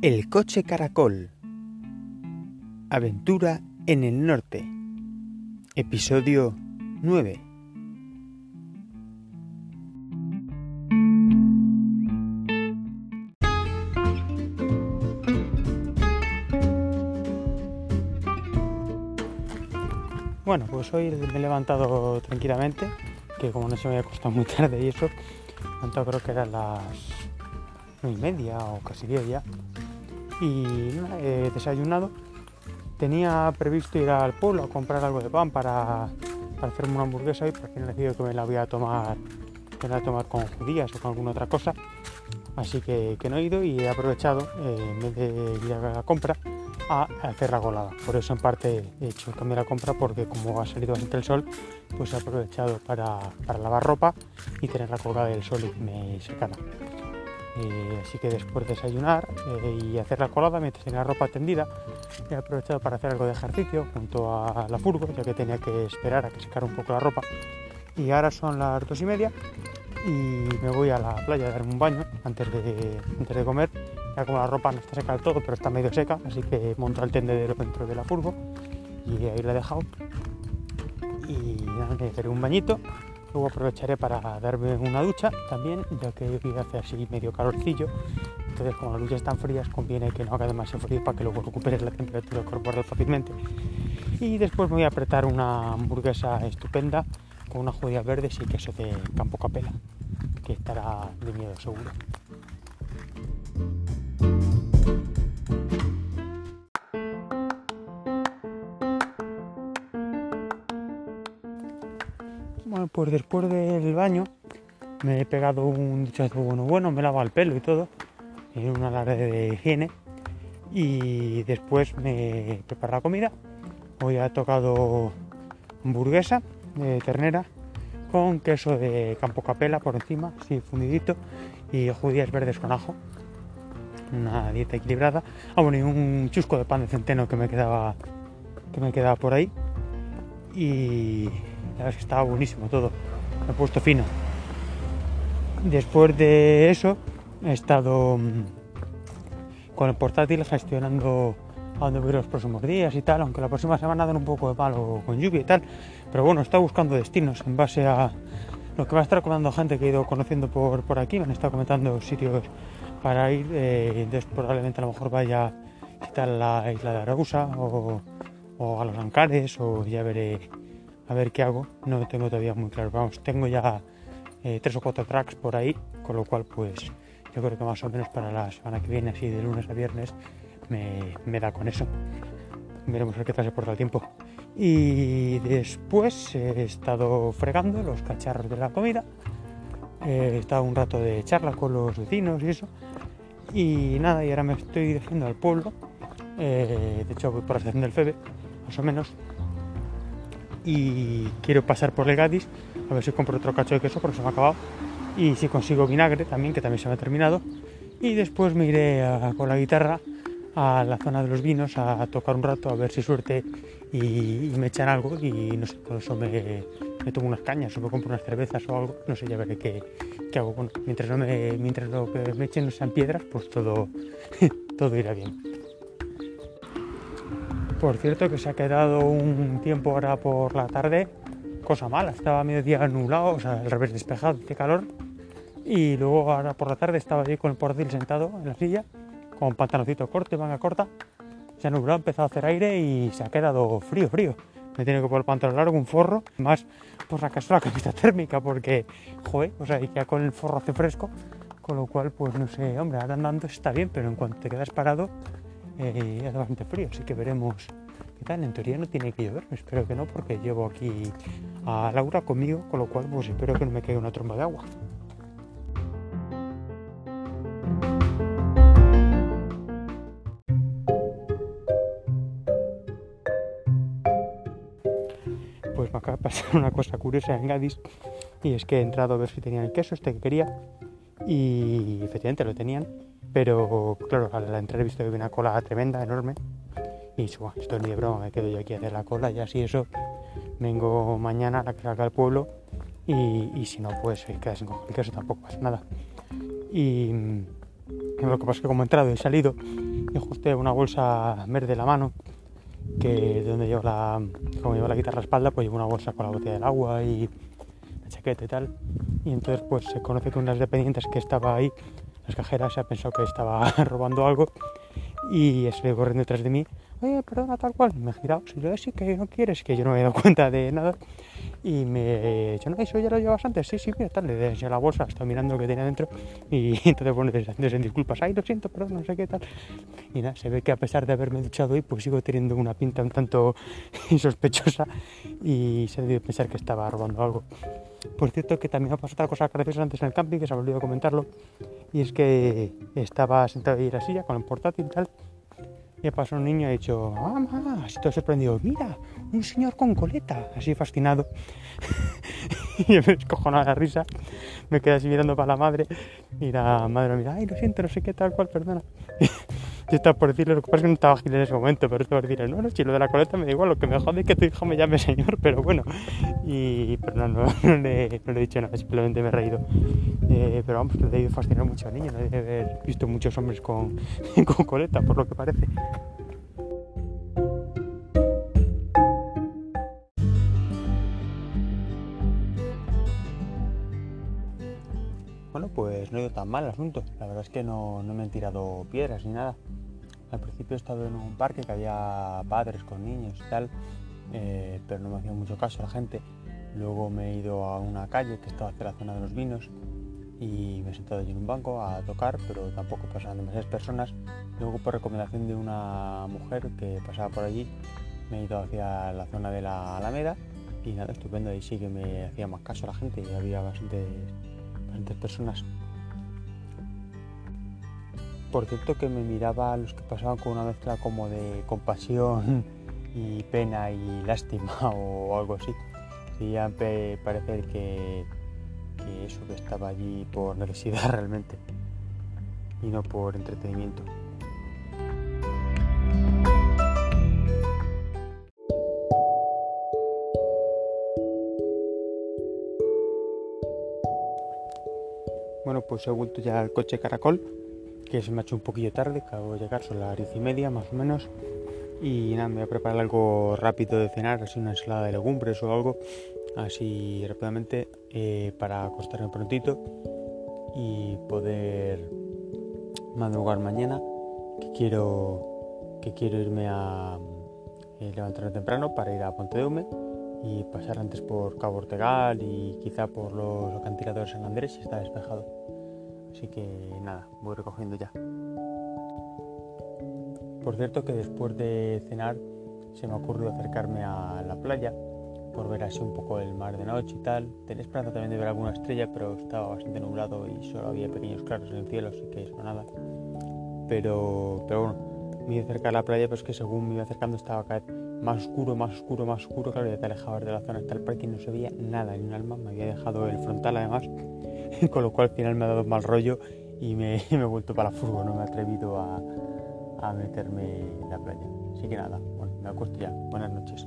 El coche caracol. Aventura en el norte. Episodio 9. Bueno, pues hoy me he levantado tranquilamente, que como no se me había acostado muy tarde y eso, levantado creo que eran las nueve y media o casi diez ya. Y desayunado. Tenía previsto ir al pueblo a comprar algo de pan para, para hacerme una hamburguesa y por fin he decidido que me la voy a tomar, voy a tomar con judías o con alguna otra cosa. Así que, no he ido y he aprovechado, eh, en vez de ir a la compra, a hacer la colada. Por eso en parte he hecho el cambio de la compra porque como ha salido bastante el sol, pues he aprovechado para, para lavar ropa y tenerla colgada del sol y me secada. Eh, así que después de desayunar eh, y hacer la colada mientras tenía la ropa tendida, he aprovechado para hacer algo de ejercicio junto a la furgo, ya que tenía que esperar a que secara un poco la ropa. Y ahora son las dos y media y me voy a la playa a darme un baño antes de, antes de comer. Ya como la ropa no está seca del todo, pero está medio seca, así que monto el tendedero dentro de la furgo y ahí la he dejado. Y nada, me daré un bañito Luego aprovecharé para darme una ducha también, ya que hoy hace así medio calorcillo. Entonces, como las duchas están frías, conviene que no haga demasiado frío para que luego recuperes la temperatura corporal fácilmente. Y después me voy a apretar una hamburguesa estupenda con unas judías verdes y queso de campo capela, que estará de miedo seguro. Bueno, pues después del baño me he pegado un duchazo bueno, bueno, me he lavado el pelo y todo, en una alarde de higiene. Y después me he preparado la comida. Hoy he tocado hamburguesa de ternera con queso de campo capela por encima, así fundidito, y judías verdes con ajo. Una dieta equilibrada. Ah, bueno, y un chusco de pan de centeno que me quedaba, que me quedaba por ahí. Y la verdad es que estaba buenísimo todo. Me he puesto fino. Después de eso he estado mm, con el portátil gestionando a dónde voy los próximos días y tal, aunque la próxima semana dan un poco de palo con lluvia y tal. Pero bueno, está buscando destinos en base a lo que va a estar comentando gente que he ido conociendo por, por aquí. Me han estado comentando sitios para ir. Eh, entonces probablemente a lo mejor vaya a la isla de Arausa o, o a los Ancares o ya veré a ver qué hago. No lo tengo todavía muy claro. Vamos, tengo ya eh, tres o cuatro tracks por ahí, con lo cual pues yo creo que más o menos para la semana que viene, así de lunes a viernes, me, da con eso. Veremos a ver qué tal se porta el tiempo. Y después he estado fregando los cacharros de la comida. He estado un rato de charla con los vecinos y eso. Y nada, y ahora me estoy dirigiendo al pueblo. Eh, de hecho, voy por la estación del Febe, más o menos y quiero pasar por el Gadis a ver si compro otro cacho de queso porque se me ha acabado y si consigo vinagre también que también se me ha terminado y después me iré con la guitarra a la zona de los vinos a, tocar un rato a ver si suerte y, me echan algo y no sé, con eso me, me, tomo unas cañas o me compro unas cervezas o algo, no sé, ya veré qué, qué hago. Bueno, mientras, no mientras lo que me echen no sean piedras, pues todo, todo irá bien. Por cierto que se ha quedado un tiempo ahora por la tarde, cosa mala, estaba mediodía nublado, o sea, al revés despejado, de calor. Y luego ahora por la tarde estaba allí con el portátil sentado en la silla, con pantaloncito corto y manga corta. Se ha nublado, ha empezado a hacer aire y se ha quedado frío, frío. Me tiene que poner pantalón largo, un forro, más por la casa la camiseta térmica, porque, joder, o sea, ya con el forro hace fresco, con lo cual, pues no sé, hombre, ahora andando está bien, pero en cuanto te quedas parado, eh, hace bastante frío, así que veremos qué tal. En teoría no tiene que llover, espero que no, porque llevo aquí a Laura conmigo, con lo cual pues espero que no me caiga una tromba de agua. Pues me acaba de pasar una cosa curiosa en Gadis y es que he entrado a ver si tenían el queso este que quería y efectivamente lo tenían pero claro, he visto que había una cola tremenda, enorme. Y bueno, esto ni de broma, me quedo yo aquí a hacer la cola y así eso. Vengo mañana a que salga al pueblo y, y, si no, pues quedas sin caso tampoco pasa nada. Y, y lo que pasa es que como he entrado y salido, y justo una bolsa verde en la mano, que donde llevo la, como llevo la guitarra a la espalda, pues llevo una bolsa con la botella del agua y la chaqueta y tal. Y entonces pues se conoce que unas dependientes que estaba ahí, las cajeras, se ha pensado que estaba robando algo y se corriendo detrás de mí oye, perdona, tal cual. Me he girado, si yo sí que no quieres, que yo no me he dado cuenta de nada. Y me he dicho, no, eso ya lo llevas antes. Sí, sí, mira, tal, le desde la bolsa, estaba mirando lo que tenía dentro. Y entonces, bueno, desde disculpas, ay, lo siento, perdón, no sé qué tal. Y nada, se ve que a pesar de haberme duchado hoy, pues sigo teniendo una pinta un tanto sospechosa. Y se debe pensar que estaba robando algo. Por cierto, que también me pasado otra cosa graciosa antes en el camping, que se ha olvidado comentarlo. Y es que estaba sentado ahí en la silla con el portátil y tal y pasó un niño y ha dicho, mamá, así todo sorprendido, mira, un señor con coleta, así fascinado. y me descojonaba la risa, me quedé así mirando para la madre y la madre me mira, ay, lo siento, no sé qué, tal cual, perdona. Yo estaba por decirle, lo que pasa es que no estaba ágil en ese momento, pero estaba por decirle, no, no, si lo de la coleta me da igual, lo que me jode es que tu hijo me llame señor, pero bueno. Y, pero no, no, le, he dicho nada, simplemente me he reído. Eh, pero vamos, que le he ido fascinar mucho al niño, no haber visto muchos hombres con, con coleta, por lo que parece. Tan mal el asunto. La verdad es que no, no me han tirado piedras ni nada. Al principio he estado en un parque que había padres con niños y tal, eh, pero no me hacía mucho caso la gente. Luego me he ido a una calle que estaba hacia la zona de los vinos y me he sentado allí en un banco a tocar, pero tampoco pasaban demasiadas personas. Luego por recomendación de una mujer que pasaba por allí, me he ido hacia la zona de la Alameda y nada, estupendo. Ahí sí que me hacía más caso la gente había bastantes, bastantes personas. Por cierto que me miraba a los que pasaban con una mezcla como de compasión y pena y lástima o algo así. ya parecer que, que eso que estaba allí por necesidad realmente y no por entretenimiento. Bueno, pues he vuelto ya al coche Caracol que se me ha hecho un poquillo tarde, acabo de llegar, son las diez y media más o menos. Y nada, me voy a preparar algo rápido de cenar, así una ensalada de legumbres o algo, así rápidamente, eh, para acostarme prontito y poder madrugar mañana, que quiero, que quiero irme a eh, levantarme temprano para ir a Ponte de Hume y pasar antes por Cabo Ortegal y quizá por los acantiladores San Andrés si está despejado. Así que nada, voy recogiendo ya. Por cierto que después de cenar se me ocurrió acercarme a la playa por ver así un poco el mar de noche y tal. Tenía esperanza también de ver alguna estrella, pero estaba bastante nublado y solo había pequeños claros en el cielo, así que eso nada. Pero, pero bueno, me iba acercar a la playa, pero es que según me iba acercando estaba cada vez más oscuro, más oscuro, más oscuro. Claro, ya te alejabas de la zona hasta el parque y no se veía nada, ni un alma. Me había dejado el frontal además con lo cual al final me ha dado mal rollo y me, he vuelto para la furgo, no me he atrevido a, a meterme en la playa. Así que nada, bueno, me acuesto ya. Buenas noches.